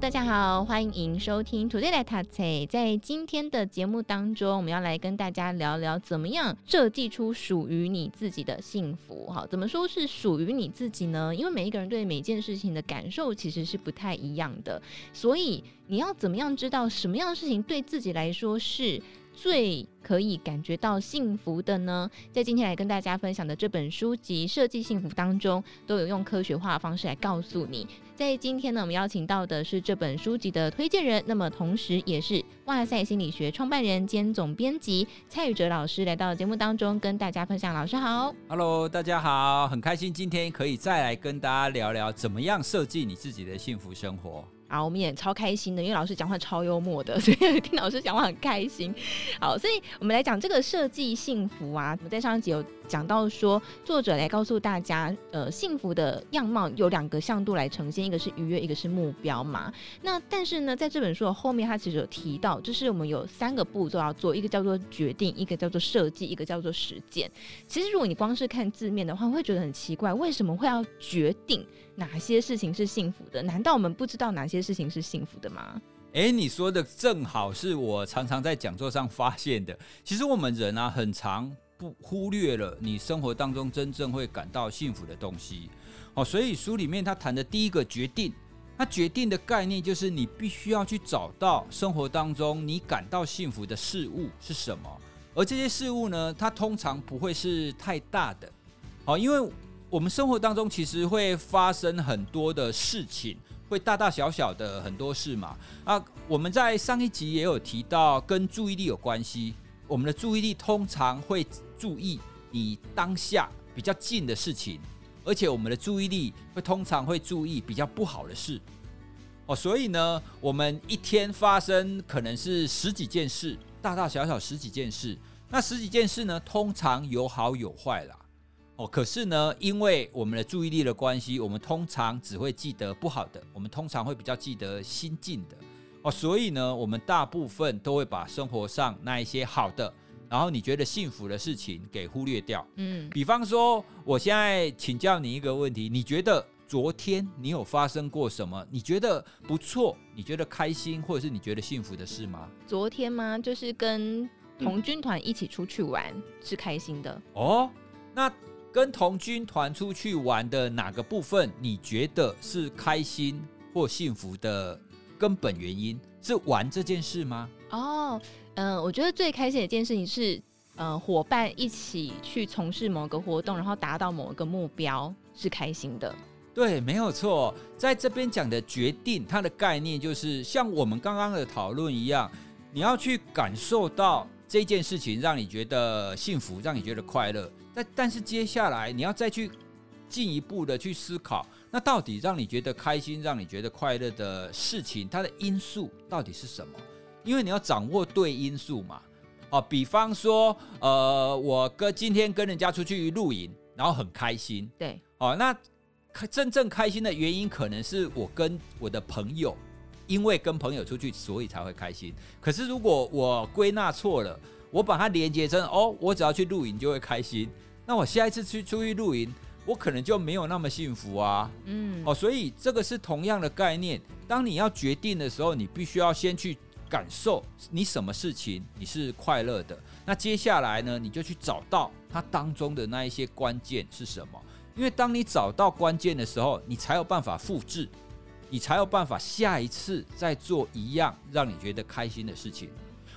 大家好，欢迎收听《Today 来读册》。在今天的节目当中，我们要来跟大家聊聊怎么样设计出属于你自己的幸福。好，怎么说是属于你自己呢？因为每一个人对每件事情的感受其实是不太一样的，所以你要怎么样知道什么样的事情对自己来说是最可以感觉到幸福的呢？在今天来跟大家分享的这本书籍《设计幸福》当中，都有用科学化的方式来告诉你。在今天呢，我们邀请到的是这本书籍的推荐人，那么同时也是哇塞心理学创办人兼总编辑蔡宇哲老师，来到节目当中跟大家分享。老师好，Hello，大家好，很开心今天可以再来跟大家聊聊怎么样设计你自己的幸福生活。啊，我们也超开心的，因为老师讲话超幽默的，所以听老师讲话很开心。好，所以我们来讲这个设计幸福啊。我们在上一集有讲到说，作者来告诉大家，呃，幸福的样貌有两个向度来呈现，一个是愉悦，一个是目标嘛。那但是呢，在这本书的后面，他其实有提到，就是我们有三个步骤要做，一个叫做决定，一个叫做设计，一个叫做实践。其实如果你光是看字面的话，会觉得很奇怪，为什么会要决定？哪些事情是幸福的？难道我们不知道哪些事情是幸福的吗？诶，你说的正好是我常常在讲座上发现的。其实我们人啊，很常不忽略了你生活当中真正会感到幸福的东西。哦，所以书里面他谈的第一个决定，他决定的概念就是你必须要去找到生活当中你感到幸福的事物是什么，而这些事物呢，它通常不会是太大的。哦，因为。我们生活当中其实会发生很多的事情，会大大小小的很多事嘛。啊，我们在上一集也有提到，跟注意力有关系。我们的注意力通常会注意你当下比较近的事情，而且我们的注意力会通常会注意比较不好的事。哦，所以呢，我们一天发生可能是十几件事，大大小小十几件事。那十几件事呢，通常有好有坏啦。哦，可是呢，因为我们的注意力的关系，我们通常只会记得不好的，我们通常会比较记得心境的。哦，所以呢，我们大部分都会把生活上那一些好的，然后你觉得幸福的事情给忽略掉。嗯，比方说，我现在请教你一个问题，你觉得昨天你有发生过什么？你觉得不错，你觉得开心，或者是你觉得幸福的事吗？昨天吗？就是跟童军团一起出去玩，嗯，是开心的。哦，那。跟童军团出去玩的哪个部分，你觉得是开心或幸福的根本原因？是玩这件事吗？哦，嗯、我觉得最开心的一件事情是，呃，伙伴一起去从事某个活动，然后达到某一个目标，是开心的。对，没有错。在这边讲的决定，它的概念就是像我们刚刚的讨论一样，你要去感受到这件事情让你觉得幸福，让你觉得快乐。但但是接下来你要再去进一步的去思考，那到底让你觉得开心、让你觉得快乐的事情，它的因素到底是什么？因为你要掌握对因素嘛。哦，比方说，呃，我跟今天跟人家出去露营，然后很开心。对。哦，那真正开心的原因，可能是我跟我的朋友，因为跟朋友出去，所以才会开心。可是如果我归纳错了，我把它连接成哦，我只要去露营就会开心。那我下一次去出去露营，我可能就没有那么幸福啊。嗯，哦，所以这个是同样的概念。当你要决定的时候，你必须要先去感受你什么事情你是快乐的。那接下来呢，你就去找到它当中的那一些关键是什么。因为当你找到关键的时候，你才有办法复制，你才有办法下一次再做一样让你觉得开心的事情。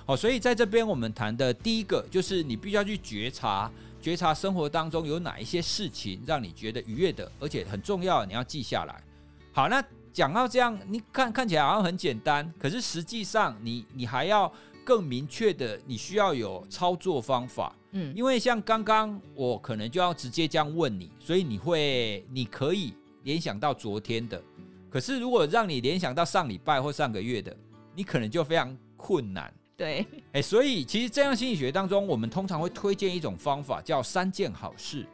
好，所以在这边我们谈的第一个就是你必须要去觉察。觉察生活当中有哪一些事情让你觉得愉悦的，而且很重要，你要记下来。好，那讲到这样，你看看起来好像很简单，可是实际上你你还要更明确的，你需要有操作方法。嗯，因为像刚刚我可能就要直接这样问你，所以你会你可以联想到昨天的，可是如果让你联想到上礼拜或上个月的，你可能就非常困难。对，哎，所以其实这样心理学当中，我们通常会推荐一种方法，叫三件好事。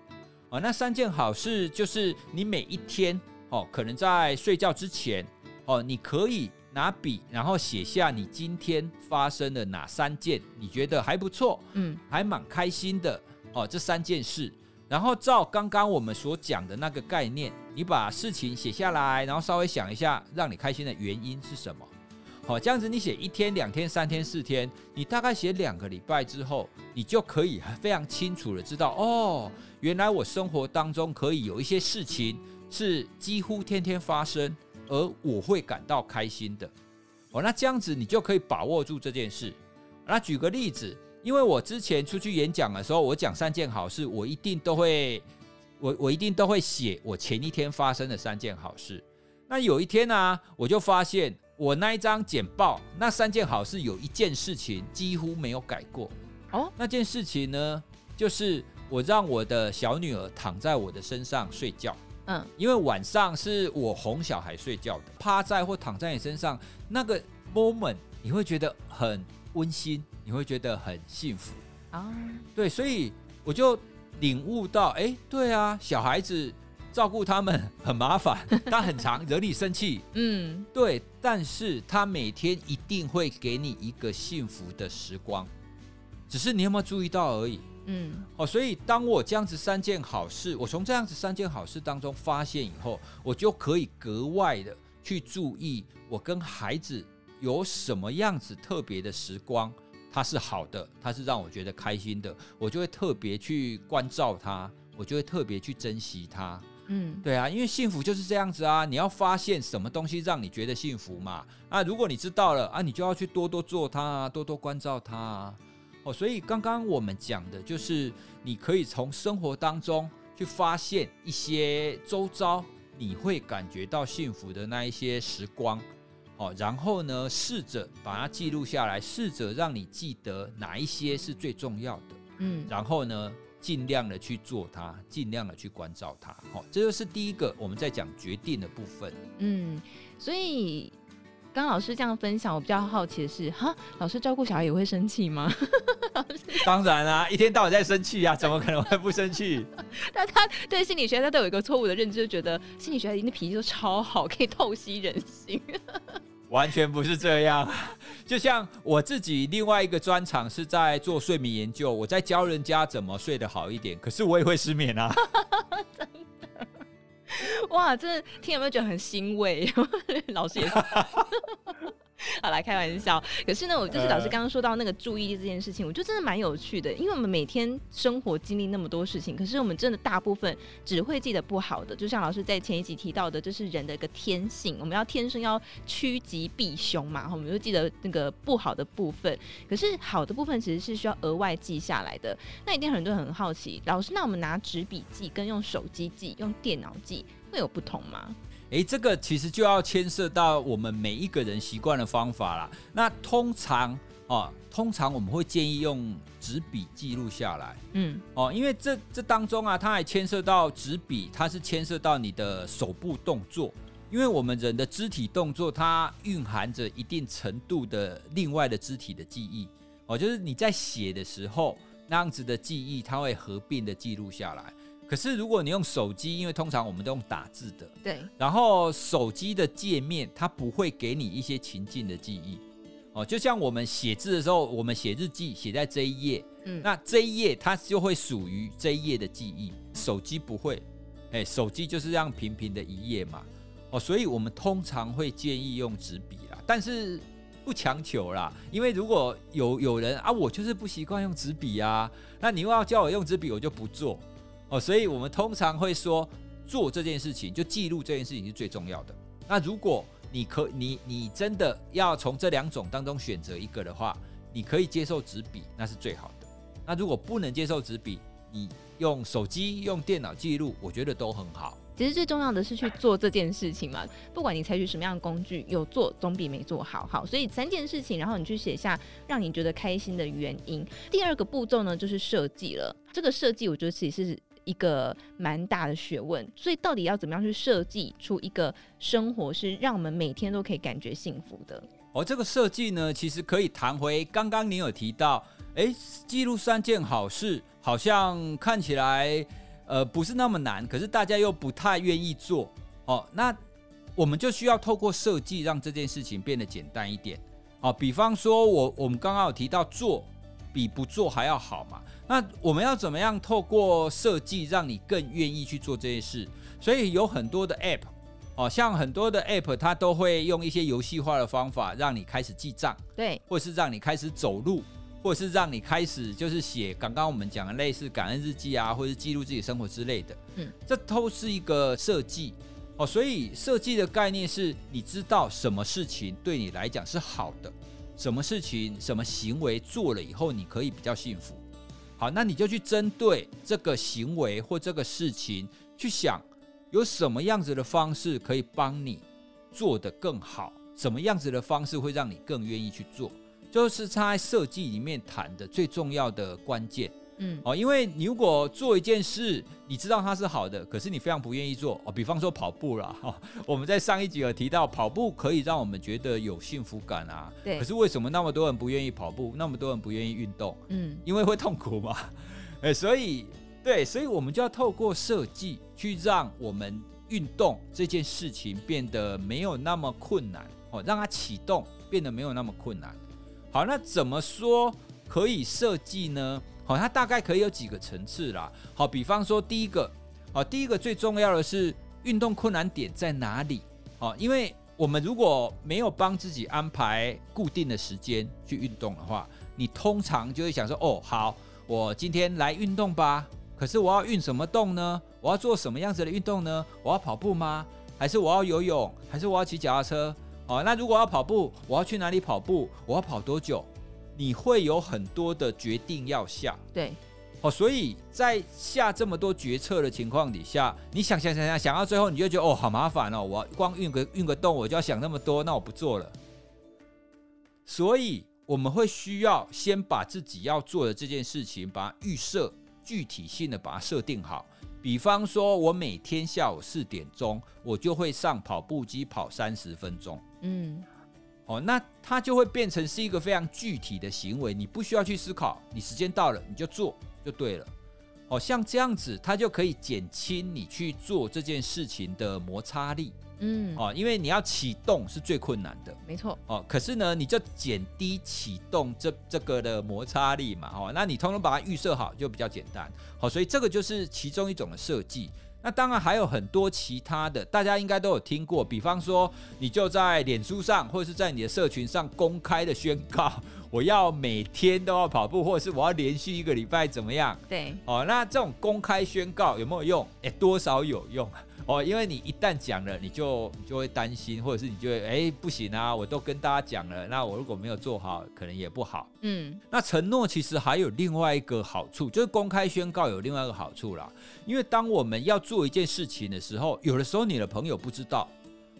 啊，那三件好事就是你每一天哦，可能在睡觉之前哦，你可以拿笔，然后写下你今天发生的哪三件你觉得还不错，嗯，还蛮开心的哦，这三件事。然后照刚刚我们所讲的那个概念，你把事情写下来，然后稍微想一下，让你开心的原因是什么？好，这样子你写一天、两天、三天、四天，你大概写两个礼拜之后，你就可以非常清楚的知道，哦，原来我生活当中可以有一些事情是几乎天天发生，而我会感到开心的。哦，那这样子你就可以把握住这件事。那举个例子。因为我之前出去演讲的时候，我讲三件好事，我一定都会，我我一定都会写我前一天发生的三件好事。那有一天呢、啊，我就发现我那一张简报，那三件好事有一件事情几乎没有改过。哦，那件事情呢，就是我让我的小女儿躺在我的身上睡觉。嗯，因为晚上是我哄小孩睡觉的，趴在或躺在你身上，那个 moment 你会觉得很温馨。你会觉得很幸福啊，oh. 对，所以我就领悟到，哎，对啊，小孩子照顾他们很麻烦，他很常惹你生气，嗯，对，但是他每天一定会给你一个幸福的时光，只是你有没有注意到而已，嗯，哦，所以当我这样子三件好事，我从这样子三件好事当中发现以后，我就可以格外的去注意我跟孩子有什么样子特别的时光。它是好的，它是让我觉得开心的，我就会特别去关照他，我就会特别去珍惜他。嗯，对啊，因为幸福就是这样子啊，你要发现什么东西让你觉得幸福嘛。啊，如果你知道了啊，你就要去多多做它啊，多多关照它啊。哦，所以刚刚我们讲的就是，你可以从生活当中去发现一些周遭你会感觉到幸福的那一些时光。哦，然后呢，试着把它记录下来，试着让你记得哪一些是最重要的，嗯，然后呢，尽量的去做它，尽量的去关照它，好，这就是第一个我们在讲决定的部分。嗯，所以刚老师这样分享，我比较好奇的是，哈，老师照顾小孩也会生气吗？当然啊，一天到晚在生气啊，怎么可能会不生气？但他对心理学他都有一个错误的认知，就觉得心理学家的脾气都超好，可以透析人心。完全不是这样，就像我自己另外一个专长是在做睡眠研究，我在教人家怎么睡得好一点，可是我也会失眠啊。哇，真的听有没有觉得很欣慰？老师也是。好，来开玩笑。可是呢，我就是老师刚刚说到那个注意力这件事情，我觉得真的蛮有趣的。因为我们每天生活经历那么多事情，可是我们真的大部分只会记得不好的。就像老师在前一集提到的，这是人的一个天性，我们要天生要趋吉避凶嘛，我们就记得那个不好的部分。可是好的部分其实是需要额外记下来的。那一定很多人很好奇，老师，那我们拿纸笔记跟用手机记、用电脑记会有不同吗？诶，这个其实就要牵涉到我们每一个人习惯的方法啦。那通常哦，通常我们会建议用纸笔记录下来。嗯，哦，因为这这当中啊，它还牵涉到纸笔，它是牵涉到你的手部动作。因为我们人的肢体动作，它蕴含着一定程度的另外的肢体的记忆。哦，就是你在写的时候，那样子的记忆，它会合并的记录下来。可是如果你用手机，因为通常我们都用打字的，对，然后手机的界面它不会给你一些情境的记忆，哦，就像我们写字的时候，我们写日记写在这一页，嗯，那这一页它就会属于这一页的记忆，手机不会，哎，手机就是这样平平的一页嘛，哦，所以我们通常会建议用纸笔啦，但是不强求啦，因为如果有有人啊，我就是不习惯用纸笔啊，那你又要叫我用纸笔，我就不做。哦，所以我们通常会说，做这件事情就记录这件事情是最重要的。那如果你可你你真的要从这两种当中选择一个的话，你可以接受纸笔，那是最好的。那如果不能接受纸笔，你用手机、用电脑记录，我觉得都很好。其实最重要的是去做这件事情嘛，不管你采取什么样的工具，有做总比没做好。好，所以三件事情，然后你去写下让你觉得开心的原因。第二个步骤呢，就是设计了。这个设计，我觉得其实是。一个蛮大的学问，所以到底要怎么样去设计出一个生活，是让我们每天都可以感觉幸福的？哦，这个设计呢，其实可以谈回刚刚你有提到，诶，记录三件好事，好像看起来呃不是那么难，可是大家又不太愿意做。哦，那我们就需要透过设计让这件事情变得简单一点。哦，比方说我我们刚刚有提到做比不做还要好嘛，那我们要怎么样透过设计让你更愿意去做这些事？所以有很多的 App，哦，像很多的 App 它都会用一些游戏化的方法让你开始记账，对，或是让你开始走路，或是让你开始就是写刚刚我们讲的类似感恩日记啊，或是记录自己生活之类的，嗯，这都是一个设计。哦，所以设计的概念是你知道什么事情对你来讲是好的，什么事情、什么行为做了以后你可以比较幸福。好，那你就去针对这个行为或这个事情去想，有什么样子的方式可以帮你做得更好，什么样子的方式会让你更愿意去做，就是他在设计里面谈的最重要的关键。嗯，哦，因为你如果做一件事，你知道它是好的，可是你非常不愿意做哦。比方说跑步啦，哈，我们在上一集有提到，跑步可以让我们觉得有幸福感啊。对。可是为什么那么多人不愿意跑步？那么多人不愿意运动？嗯，因为会痛苦嘛。哎，所以对，所以我们就要透过设计去让我们运动这件事情变得没有那么困难哦，让它启动变得没有那么困难。好，那怎么说可以设计呢？好，它大概可以有几个层次啦。好，比方说第一个，好，第一个最重要的是运动困难点在哪里？好，因为我们如果没有帮自己安排固定的时间去运动的话，你通常就会想说，哦，好，我今天来运动吧。可是我要运什么动呢？我要做什么样子的运动呢？我要跑步吗？还是我要游泳？还是我要骑脚踏车？好，那如果要跑步，我要去哪里跑步？我要跑多久？你会有很多的决定要下，对，哦，所以在下这么多决策的情况底下，你想想想想想到最后，你就觉得哦，好麻烦哦，我光运个运个动，我就要想那么多，那我不做了。所以我们会需要先把自己要做的这件事情，把它预设具体性的把它设定好。比方说，我每天下午四点钟，我就会上跑步机跑三十分钟。嗯。哦，那它就会变成是一个非常具体的行为，你不需要去思考，你时间到了你就做就对了。哦，像这样子，它就可以减轻你去做这件事情的摩擦力。嗯，哦，因为你要启动是最困难的，没错。哦，可是呢，你就减低启动这这个的摩擦力嘛。哦，那你通通把它预设好就比较简单。好，所以这个就是其中一种的设计。那当然还有很多其他的，大家应该都有听过。比方说，你就在脸书上或者是在你的社群上公开的宣告，我要每天都要跑步，或者是我要连续一个礼拜怎么样？对，哦，那这种公开宣告有没有用？诶，多少有用。哦，因为你一旦讲了，你就你就会担心，或者是你就会哎不行啊，我都跟大家讲了，那我如果没有做好，可能也不好。嗯，那承诺其实还有另外一个好处，就是公开宣告有另外一个好处啦。因为当我们要做一件事情的时候，有的时候你的朋友不知道，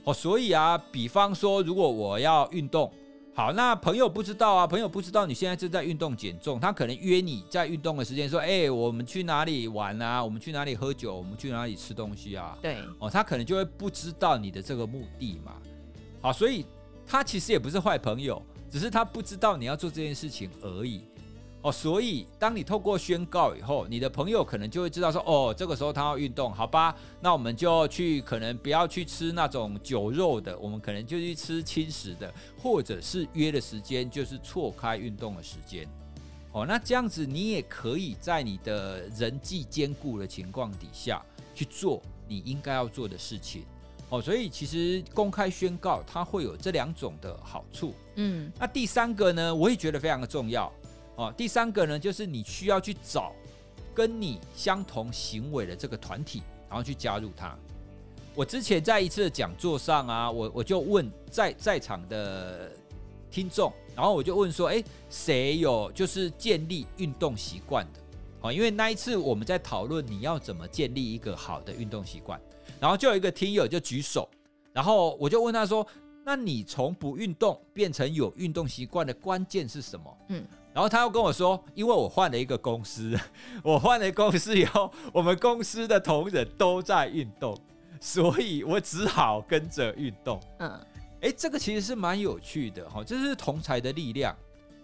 哦，所以啊，比方说，如果我要运动。好，那朋友不知道啊，朋友不知道你现在正在运动减重，他可能约你在运动的时间说，哎、欸，我们去哪里玩啊？我们去哪里喝酒？我们去哪里吃东西啊？对，哦，他可能就会不知道你的这个目的嘛。好，所以他其实也不是坏朋友，只是他不知道你要做这件事情而已。哦，所以当你透过宣告以后，你的朋友可能就会知道说，哦，这个时候他要运动，好吧？那我们就去，可能不要去吃那种酒肉的，我们可能就去吃轻食的，或者是约的时间就是错开运动的时间。哦，那这样子你也可以在你的人际兼顾的情况底下去做你应该要做的事情。哦，所以其实公开宣告它会有这两种的好处。嗯，那第三个呢，我也觉得非常的重要。哦，第三个呢，就是你需要去找跟你相同行为的这个团体，然后去加入它。我之前在一次讲座上啊，我我就问在在场的听众，然后我就问说，诶，谁有就是建立运动习惯的？哦，因为那一次我们在讨论你要怎么建立一个好的运动习惯，然后就有一个听友就举手，然后我就问他说，那你从不运动变成有运动习惯的关键是什么？嗯。然后他又跟我说，因为我换了一个公司，我换了公司以后，我们公司的同仁都在运动，所以我只好跟着运动。嗯，哎，这个其实是蛮有趣的哈，这是同才的力量。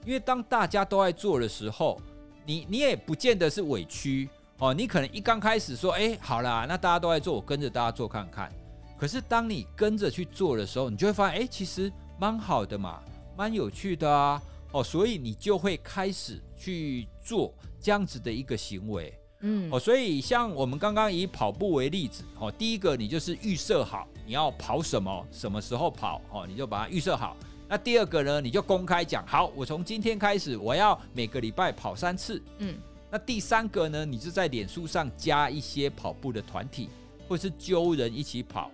因为当大家都在做的时候，你你也不见得是委屈哦。你可能一刚开始说，哎，好啦，那大家都在做，我跟着大家做看看。可是当你跟着去做的时候，你就会发现，哎，其实蛮好的嘛，蛮有趣的啊。哦，所以你就会开始去做这样子的一个行为。嗯，哦，所以像我们刚刚以跑步为例子，哦，第一个你就是预设好你要跑什么，什么时候跑，哦，你就把它预设好。那第二个呢，你就公开讲，好，我从今天开始，我要每个礼拜跑三次。嗯，那第三个呢，你就在脸书上加一些跑步的团体，或是揪人一起跑。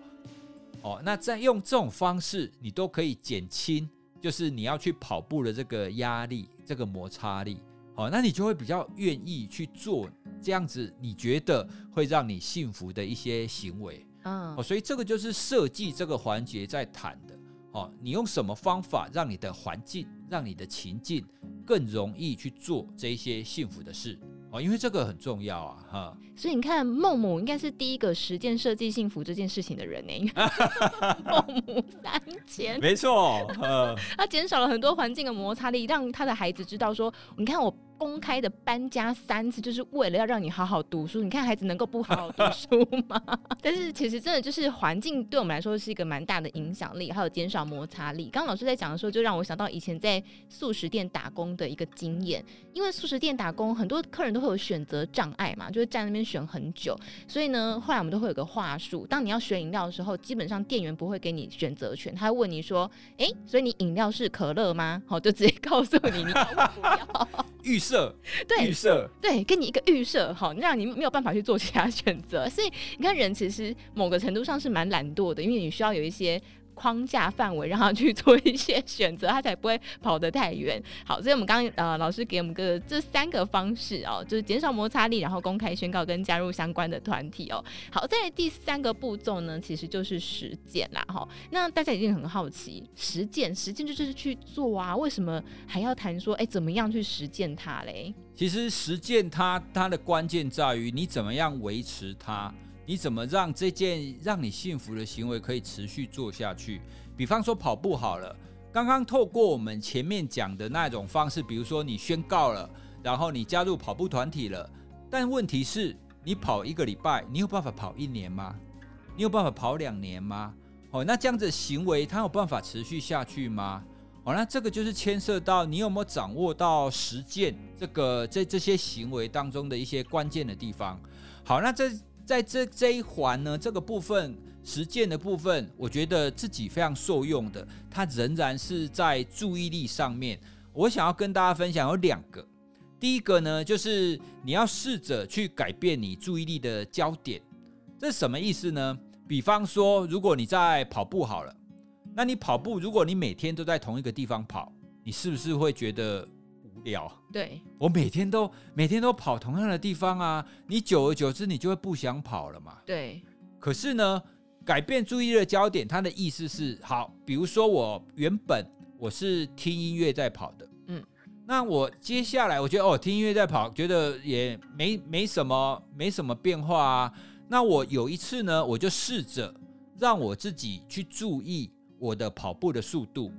哦，那再用这种方式，你都可以减轻，就是你要去跑步的这个压力，这个摩擦力。好，那你就会比较愿意去做这样子，你觉得会让你幸福的一些行为。嗯，哦，所以这个就是设计这个环节在谈的。哦，你用什么方法让你的环境、让你的情境更容易去做这一些幸福的事？哦，因为这个很重要啊，哈。所以你看，孟母应该是第一个实践设计幸福这件事情的人呢。孟母三迁，没错，他减少了很多环境的摩擦力，让他的孩子知道说，你看我。公开的搬家三次，就是为了要让你好好读书。你看孩子能够不好好读书吗？但是其实真的就是环境对我们来说是一个蛮大的影响力，还有减少摩擦力。刚刚老师在讲的时候，就让我想到以前在素食店打工的一个经验。因为素食店打工，很多客人都会有选择障碍嘛，就是站那边选很久。所以呢，后来我们都会有个话术：当你要选饮料的时候，基本上店员不会给你选择权，他会问你说：“哎、欸，所以你饮料是可乐吗？”好，就直接告诉你你要不要。预设，对，预设，对，给你一个预设，好，让你没有办法去做其他选择。所以你看，人其实某个程度上是蛮懒惰的，因为你需要有一些。框架范围让他去 做一些选择，他才不会跑得太远。好，所以我们刚刚呃老师给我们个这三个方式哦，就是减少摩擦力，然后公开宣告跟加入相关的团体哦。好，在第三个步骤呢，其实就是实践啦。哈，那大家一定很好奇，实践实践就是去做啊，为什么还要谈说哎怎么样去实践它嘞？其实实践它它的关键在于你怎么样维持它。你怎么让这件让你幸福的行为可以持续做下去？比方说跑步好了，刚刚透过我们前面讲的那种方式，比如说你宣告了，然后你加入跑步团体了，但问题是，你跑一个礼拜，你有办法跑一年吗？你有办法跑两年吗？哦，那这样子行为，它有办法持续下去吗？哦，那这个就是牵涉到你有没有掌握到实践这个在这些行为当中的一些关键的地方。好，那这。在这这一环呢，这个部分实践的部分，我觉得自己非常受用的，它仍然是在注意力上面。我想要跟大家分享有两个，第一个呢，就是你要试着去改变你注意力的焦点。这是什么意思呢？比方说，如果你在跑步好了，那你跑步，如果你每天都在同一个地方跑，你是不是会觉得？了，对，我每天都每天都跑同样的地方啊，你久而久之你就会不想跑了嘛。对，可是呢，改变注意力的焦点，它的意思是好，比如说我原本我是听音乐在跑的，嗯，那我接下来我觉得哦，听音乐在跑，觉得也没没什么没什么变化啊。那我有一次呢，我就试着让我自己去注意我的跑步的速度。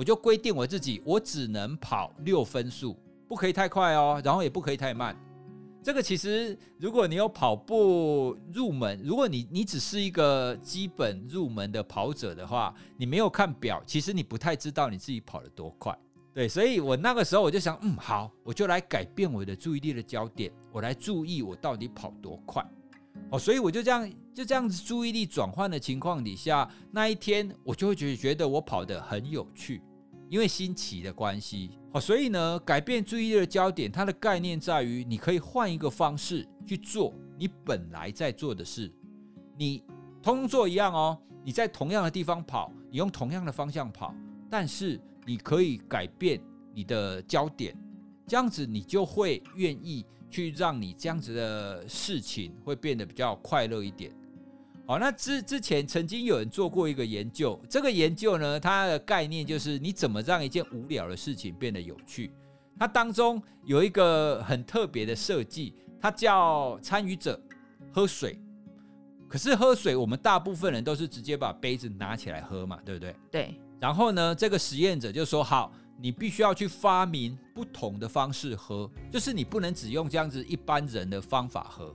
我就规定我自己，我只能跑六分速，不可以太快哦，然后也不可以太慢。这个其实，如果你有跑步入门，如果你你只是一个基本入门的跑者的话，你没有看表，其实你不太知道你自己跑得多快。对，所以我那个时候我就想，嗯，好，我就来改变我的注意力的焦点，我来注意我到底跑多快。哦，所以我就这样就这样子注意力转换的情况底下，那一天我就会觉觉得我跑得很有趣。因为新奇的关系，好，所以呢，改变注意力的焦点，它的概念在于，你可以换一个方式去做你本来在做的事，你通通做一样哦，你在同样的地方跑，你用同样的方向跑，但是你可以改变你的焦点，这样子你就会愿意去让你这样子的事情会变得比较快乐一点。好，那之之前曾经有人做过一个研究，这个研究呢，它的概念就是你怎么让一件无聊的事情变得有趣。它当中有一个很特别的设计，它叫参与者喝水，可是喝水，我们大部分人都是直接把杯子拿起来喝嘛，对不对？对。然后呢，这个实验者就说：“好，你必须要去发明不同的方式喝，就是你不能只用这样子一般人的方法喝。”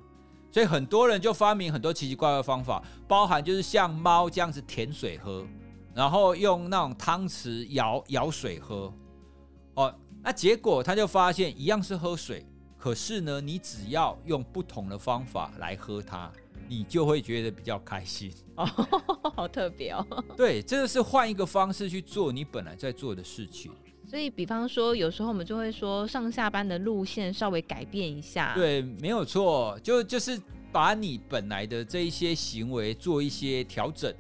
所以很多人就发明很多奇奇怪怪的方法，包含就是像猫这样子舔水喝，然后用那种汤匙舀舀水喝。哦，那结果他就发现一样是喝水，可是呢，你只要用不同的方法来喝它。你就会觉得比较开心哦，好特别哦。对，这个是换一个方式去做你本来在做的事情。所以，比方说，有时候我们就会说，上下班的路线稍微改变一下。对，没有错，就就是把你本来的这一些行为做一些调整。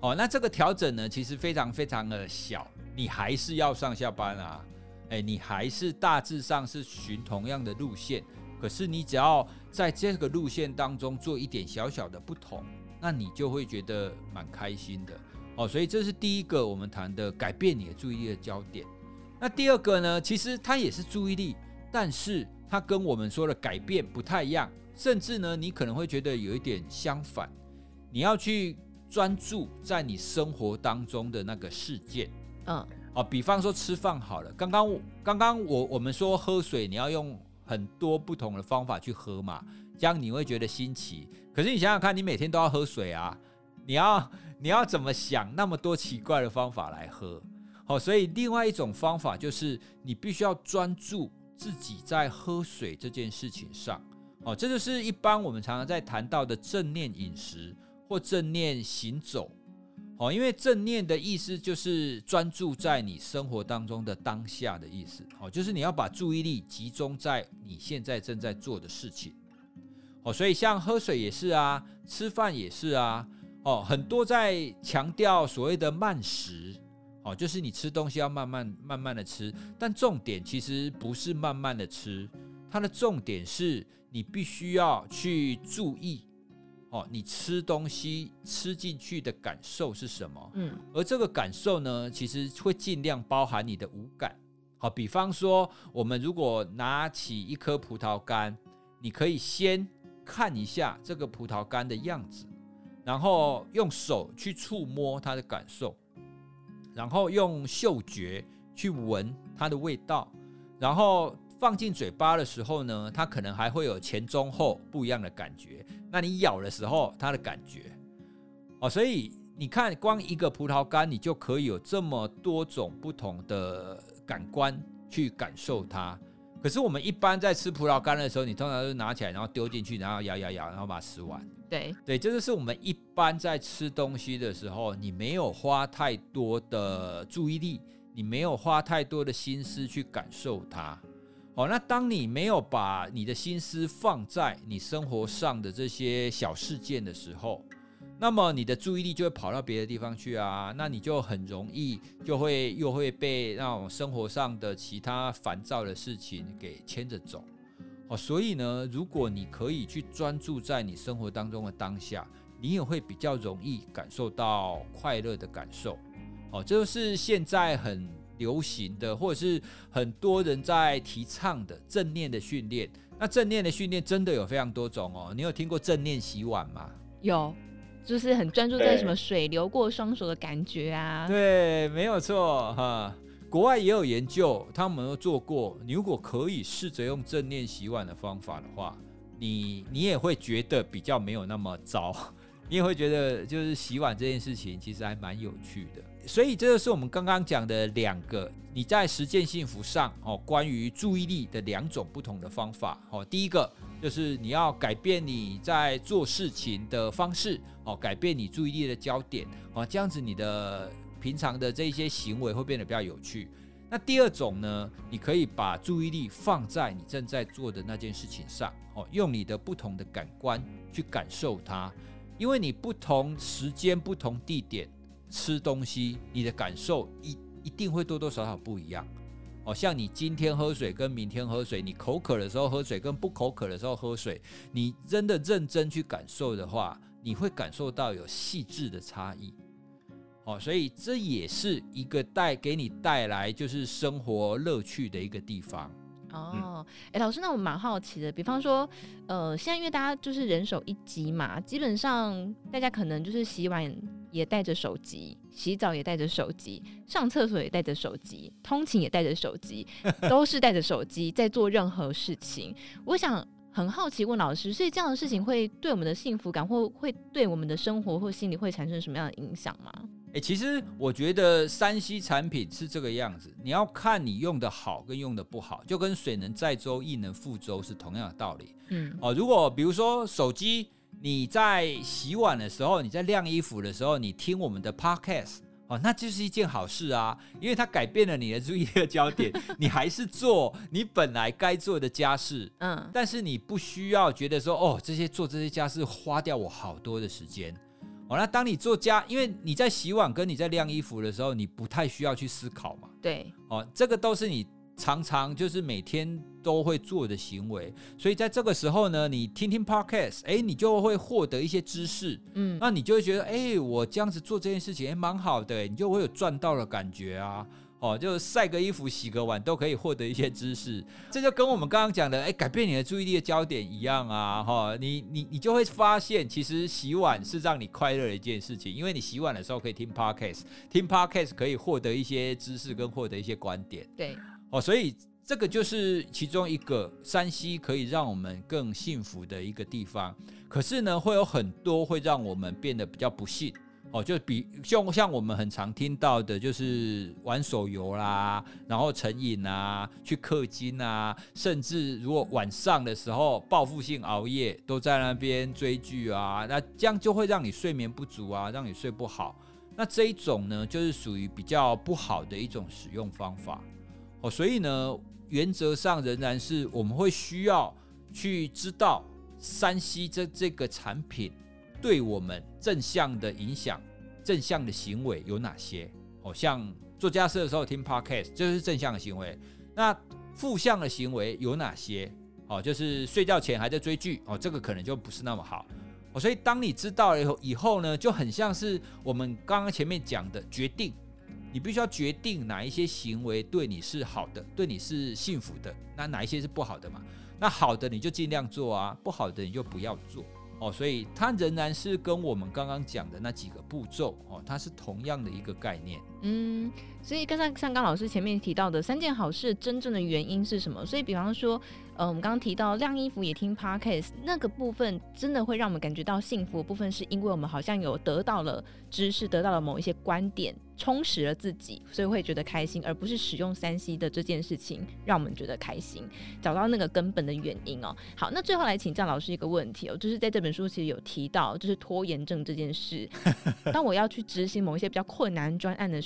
哦，那这个调整呢，其实非常非常的小，你还是要上下班啊。哎，你还是大致上是循同样的路线。可是你只要在这个路线当中做一点小小的不同，那你就会觉得蛮开心的哦。所以这是第一个我们谈的改变你的注意力的焦点。那第二个呢，其实它也是注意力，但是它跟我们说的改变不太一样，甚至呢，你可能会觉得有一点相反。你要去专注在你生活当中的那个事件，嗯，哦，比方说吃饭好了。刚刚刚刚我我们说喝水，你要用。很多不同的方法去喝嘛，这样你会觉得新奇。可是你想想看，你每天都要喝水啊，你要你要怎么想那么多奇怪的方法来喝？好，所以另外一种方法就是你必须要专注自己在喝水这件事情上。哦，这就是一般我们常常在谈到的正念饮食或正念行走。哦，因为正念的意思就是专注在你生活当中的当下的意思。哦，就是你要把注意力集中在你现在正在做的事情。哦，所以像喝水也是啊，吃饭也是啊。哦，很多在强调所谓的慢食。哦，就是你吃东西要慢慢慢慢的吃，但重点其实不是慢慢的吃，它的重点是你必须要去注意。哦，你吃东西吃进去的感受是什么？嗯，而这个感受呢，其实会尽量包含你的五感。好，比方说，我们如果拿起一颗葡萄干，你可以先看一下这个葡萄干的样子，然后用手去触摸它的感受，然后用嗅觉去闻它的味道，然后放进嘴巴的时候呢，它可能还会有前中后不一样的感觉。那你咬的时候，它的感觉哦，所以你看，光一个葡萄干，你就可以有这么多种不同的感官去感受它。可是我们一般在吃葡萄干的时候，你通常都拿起来，然后丢进去，然后咬咬咬，然后把它吃完。对对，这就是我们一般在吃东西的时候，你没有花太多的注意力，你没有花太多的心思去感受它。哦，那当你没有把你的心思放在你生活上的这些小事件的时候，那么你的注意力就会跑到别的地方去啊，那你就很容易就会又会被那种生活上的其他烦躁的事情给牵着走。哦，所以呢，如果你可以去专注在你生活当中的当下，你也会比较容易感受到快乐的感受。哦，这就是现在很。流行的，或者是很多人在提倡的正念的训练。那正念的训练真的有非常多种哦。你有听过正念洗碗吗？有，就是很专注在什么水流过双手的感觉啊。对，没有错哈。国外也有研究，他们都做过。你如果可以试着用正念洗碗的方法的话，你你也会觉得比较没有那么糟。你也会觉得，就是洗碗这件事情其实还蛮有趣的。所以这就是我们刚刚讲的两个你在实践幸福上哦，关于注意力的两种不同的方法哦。第一个就是你要改变你在做事情的方式哦，改变你注意力的焦点哦，这样子你的平常的这些行为会变得比较有趣。那第二种呢，你可以把注意力放在你正在做的那件事情上哦，用你的不同的感官去感受它，因为你不同时间、不同地点。吃东西，你的感受一一定会多多少少不一样哦。像你今天喝水跟明天喝水，你口渴的时候喝水跟不口渴的时候喝水，你真的认真去感受的话，你会感受到有细致的差异哦。所以这也是一个带给你带来就是生活乐趣的一个地方哦，哎、老师，那我蛮好奇的，比方说，呃，现在因为大家就是人手一机嘛，基本上大家可能就是洗碗也带着手机，洗澡也带着手机，上厕所也带着手机，通勤也带着手机，都是带着手机在做任何事情。我想很好奇问老师，所以这样的事情会对我们的幸福感，或会对我们的生活或心理会产生什么样的影响吗？欸，其实我觉得三 C 产品是这个样子，你要看你用的好跟用的不好，就跟水能载舟，亦能覆舟是同样的道理。嗯，哦，如果比如说手机，你在洗碗的时候，你在晾衣服的时候，你听我们的 Podcast，哦，那就是一件好事啊，因为它改变了你的注意力的焦点，你还是做你本来该做的家事，嗯，但是你不需要觉得说，哦，这些做这些家事花掉我好多的时间。哦，那当你做家，因为你在洗碗跟你在晾衣服的时候，你不太需要去思考嘛。对，哦，这个都是你常常就是每天都会做的行为，所以在这个时候呢，你听听 podcast，哎，你就会获得一些知识，嗯，那你就会觉得，哎，我这样子做这件事情，哎，蛮好的，你就会有赚到的感觉啊。哦，就晒个衣服、洗个碗都可以获得一些知识，这就跟我们刚刚讲的，哎，改变你的注意力的焦点一样啊！哈，你你你就会发现，其实洗碗是让你快乐的一件事情，因为你洗碗的时候可以听 podcast，听 podcast 可以获得一些知识跟获得一些观点。对，哦，所以这个就是其中一个山西可以让我们更幸福的一个地方。可是呢，会有很多会让我们变得比较不幸。哦，就比就像我们很常听到的，就是玩手游啦，然后成瘾啊，去氪金啊，甚至如果晚上的时候报复性熬夜，都在那边追剧啊，那这样就会让你睡眠不足啊，让你睡不好。那这一种呢，就是属于比较不好的一种使用方法。哦，所以呢，原则上仍然是我们会需要去知道 3C 这这个产品。对我们正向的影响、正向的行为有哪些？哦，像做家事的时候听 podcast，就是正向的行为。那负向的行为有哪些？哦，就是睡觉前还在追剧，哦，这个可能就不是那么好。哦，所以当你知道了以后，以后呢，就很像是我们刚刚前面讲的决定，你必须要决定哪一些行为对你是好的，对你是幸福的，那哪一些是不好的嘛？那好的你就尽量做啊，不好的你就不要做。哦，所以它仍然是跟我们刚刚讲的那几个步骤哦，它是同样的一个概念。嗯，所以刚才像刚老师前面提到的三件好事，真正的原因是什么？所以比方说，呃，我们刚刚提到晾衣服也听 Podcast 那个部分，真的会让我们感觉到幸福的部分，是因为我们好像有得到了知识，得到了某一些观点。充实了自己，所以会觉得开心，而不是使用三 C 的这件事情让我们觉得开心，找到那个根本的原因哦。好，那最后来请教老师一个问题哦，就是在这本书其实有提到，就是拖延症这件事。当我要去执行某一些比较困难专案的时候，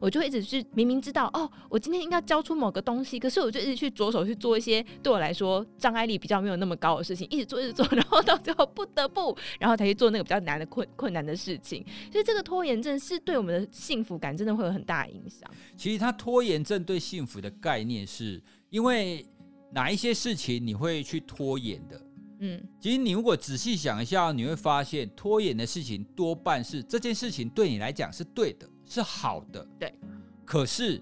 我就会一直是明明知道哦，我今天应该交出某个东西，可是我就一直去着手去做一些对我来说障碍力比较没有那么高的事情，一直做一直做，然后到最后不得不，然后才去做那个比较难的困困难的事情。所以这个拖延症是对我们的幸福感真的会有很大的影响。其实，他拖延症对幸福的概念是，因为哪一些事情你会去拖延的？嗯，其实你如果仔细想一下，你会发现拖延的事情多半是这件事情对你来讲是对的，是好的。对。可是，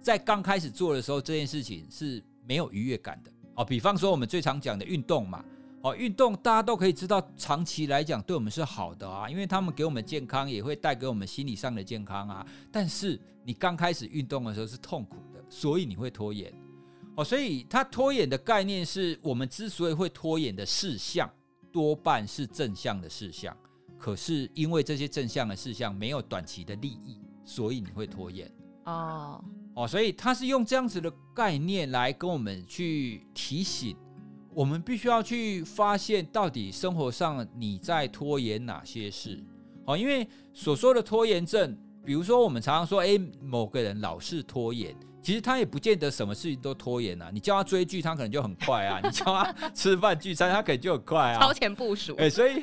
在刚开始做的时候，这件事情是没有愉悦感的。哦，比方说我们最常讲的运动嘛。哦，运动大家都可以知道，长期来讲对我们是好的啊，因为他们给我们健康，也会带给我们心理上的健康啊。但是你刚开始运动的时候是痛苦的，所以你会拖延。哦，所以它拖延的概念是我们之所以会拖延的事项，多半是正向的事项。可是因为这些正向的事项没有短期的利益，所以你会拖延。哦哦，所以他是用这样子的概念来跟我们去提醒。我们必须要去发现，到底生活上你在拖延哪些事？好，因为所说的拖延症，比如说我们常常说，诶，某个人老是拖延，其实他也不见得什么事情都拖延啊。你叫他追剧，他可能就很快啊；你叫他吃饭聚餐，他可能就很快啊。超前部署。诶，所以，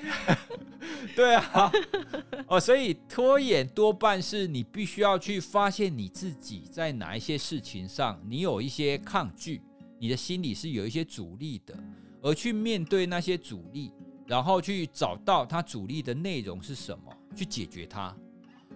对啊，哦，所以拖延多半是你必须要去发现你自己在哪一些事情上，你有一些抗拒。你的心里是有一些阻力的，而去面对那些阻力，然后去找到它阻力的内容是什么，去解决它。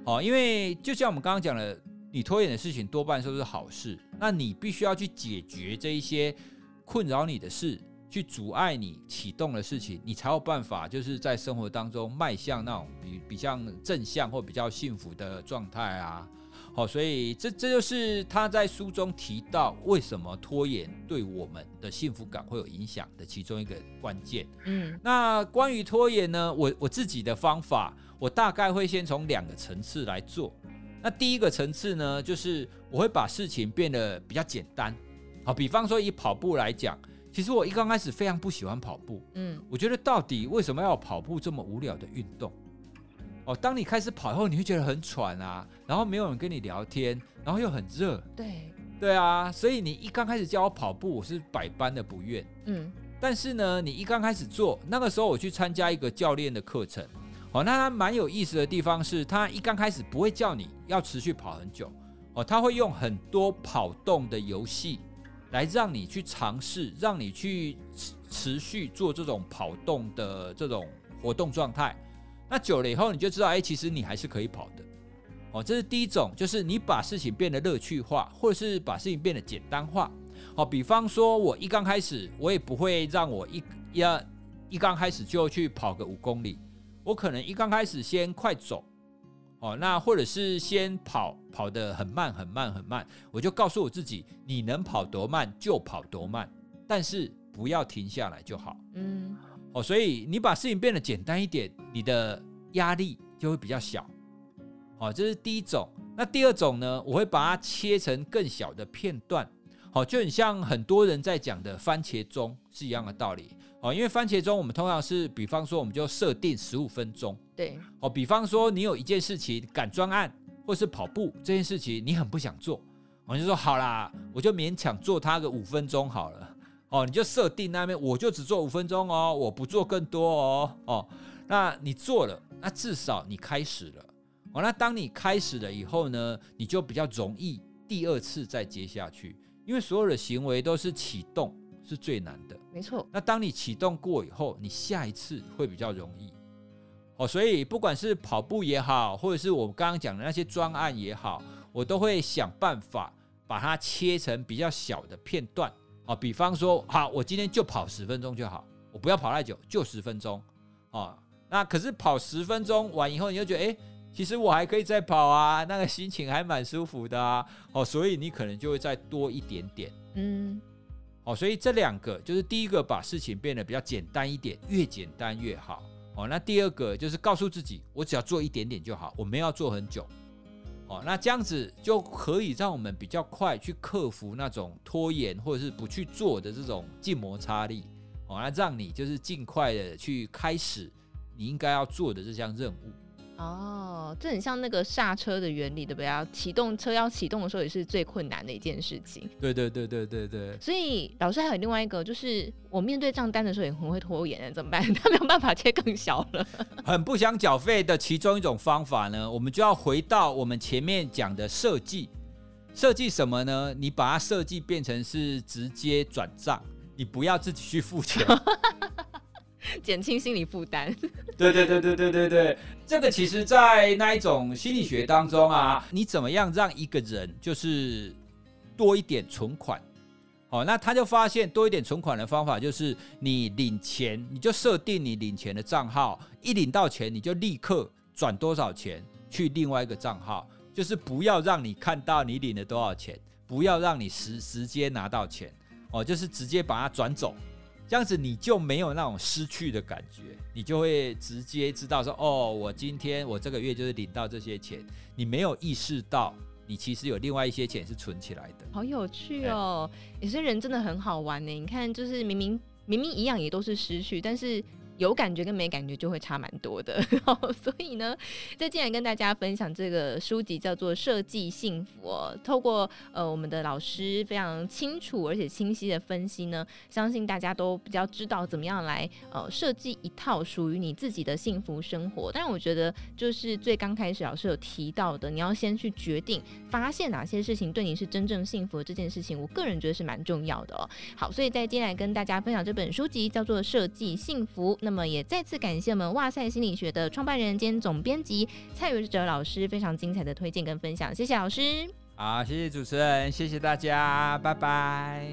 好，因为就像我们刚刚讲的，你拖延的事情多半都是好事。那你必须要去解决这一些困扰你的事，去阻碍你启动的事情，你才有办法就是在生活当中迈向那种比比较正向或比较幸福的状态啊。好，所以这这就是他在书中提到为什么拖延对我们的幸福感会有影响的其中一个关键。嗯，那关于拖延呢，我我自己的方法，我大概会先从两个层次来做。那第一个层次呢，就是我会把事情变得比较简单。好，比方说以跑步来讲，其实我一刚开始非常不喜欢跑步。嗯，我觉得到底为什么要跑步这么无聊的运动？哦，当你开始跑以后，你会觉得很喘啊，然后没有人跟你聊天，然后又很热。对，对啊，所以你一刚开始叫我跑步，我是百般的不愿。嗯，但是呢，你一刚开始做，那个时候我去参加一个教练的课程。哦，那他蛮有意思的地方是，他一刚开始不会叫你要持续跑很久。哦，他会用很多跑动的游戏来让你去尝试，让你去持续做这种跑动的这种活动状态。那久了以后，你就知道，哎，其实你还是可以跑的，哦，这是第一种，就是你把事情变得乐趣化，或者是把事情变得简单化，哦，比方说，我一刚开始，我也不会让我一要一刚开始就去跑个五公里，我可能一刚开始先快走，哦，那或者是先跑跑得很慢很慢很慢，我就告诉我自己，你能跑多慢就跑多慢，但是不要停下来就好，嗯。哦，所以你把事情变得简单一点，你的压力就会比较小。哦，这是第一种。那第二种呢？我会把它切成更小的片段。好，就很像很多人在讲的番茄钟是一样的道理。哦，因为番茄钟我们通常是，比方说我们就设定十五分钟。对。哦，比方说你有一件事情赶专案或是跑步这件事情，你很不想做，我就说好啦，我就勉强做它个五分钟好了。哦，你就设定那边，我就只做五分钟哦，我不做更多哦。哦，那你做了，那至少你开始了。哦，那当你开始了以后呢，你就比较容易第二次再接下去，因为所有的行为都是启动是最难的。没错。那当你启动过以后，你下一次会比较容易。哦，所以不管是跑步也好，或者是我刚刚讲的那些专案也好，我都会想办法把它切成比较小的片段。啊，比方说，好，我今天就跑十分钟就好，我不要跑太久，就十分钟。啊，那可是跑十分钟完以后，你就觉得，哎，其实我还可以再跑啊，那个心情还蛮舒服的啊。哦，所以你可能就会再多一点点。嗯，所以这两个就是第一个，把事情变得比较简单一点，越简单越好。哦，那第二个就是告诉自己，我只要做一点点就好，我没有要做很久。哦，那这样子就可以让我们比较快去克服那种拖延或者是不去做的这种静摩擦力。哦，那让你就是尽快的去开始你应该要做的这项任务。哦，这很像那个刹车的原理，对不对？要启动车要启动的时候也是最困难的一件事情。对对对对对对。所以老师还有另外一个，就是我面对账单的时候也很会拖延，怎么办？他没有办法切更小了。很不想缴费的其中一种方法呢，我们就要回到我们前面讲的设计。设计什么呢？你把它设计变成是直接转账，你不要自己去付钱。减轻心理负担。对对对对对对对，这个其实，在那一种心理学当中啊，你怎么样让一个人就是多一点存款？哦，那他就发现多一点存款的方法就是，你领钱，你就设定你领钱的账号，一领到钱你就立刻转多少钱去另外一个账号，就是不要让你看到你领了多少钱，不要让你实直接拿到钱，哦，就是直接把它转走。这样子你就没有那种失去的感觉，你就会直接知道说，哦，我今天我这个月就是领到这些钱，你没有意识到你其实有另外一些钱是存起来的。好有趣哦，有些人真的很好玩呢。你看，就是明明明明一样也都是失去，但是。有感觉跟没感觉就会差蛮多的，所以呢，在进来跟大家分享这个书籍叫做《设计幸福》哦。透过呃我们的老师非常清楚而且清晰的分析呢，相信大家都比较知道怎么样来呃设计一套属于你自己的幸福生活。但是我觉得就是最刚开始老师有提到的，你要先去决定发现哪些事情对你是真正幸福这件事情，我个人觉得是蛮重要的哦。好，所以在进来跟大家分享这本书籍叫做《设计幸福》。那那么也再次感谢我们哇塞心理学的创办人兼总编辑蔡宇哲老师非常精彩的推荐跟分享，谢谢老师，好，谢谢主持人，谢谢大家，拜拜。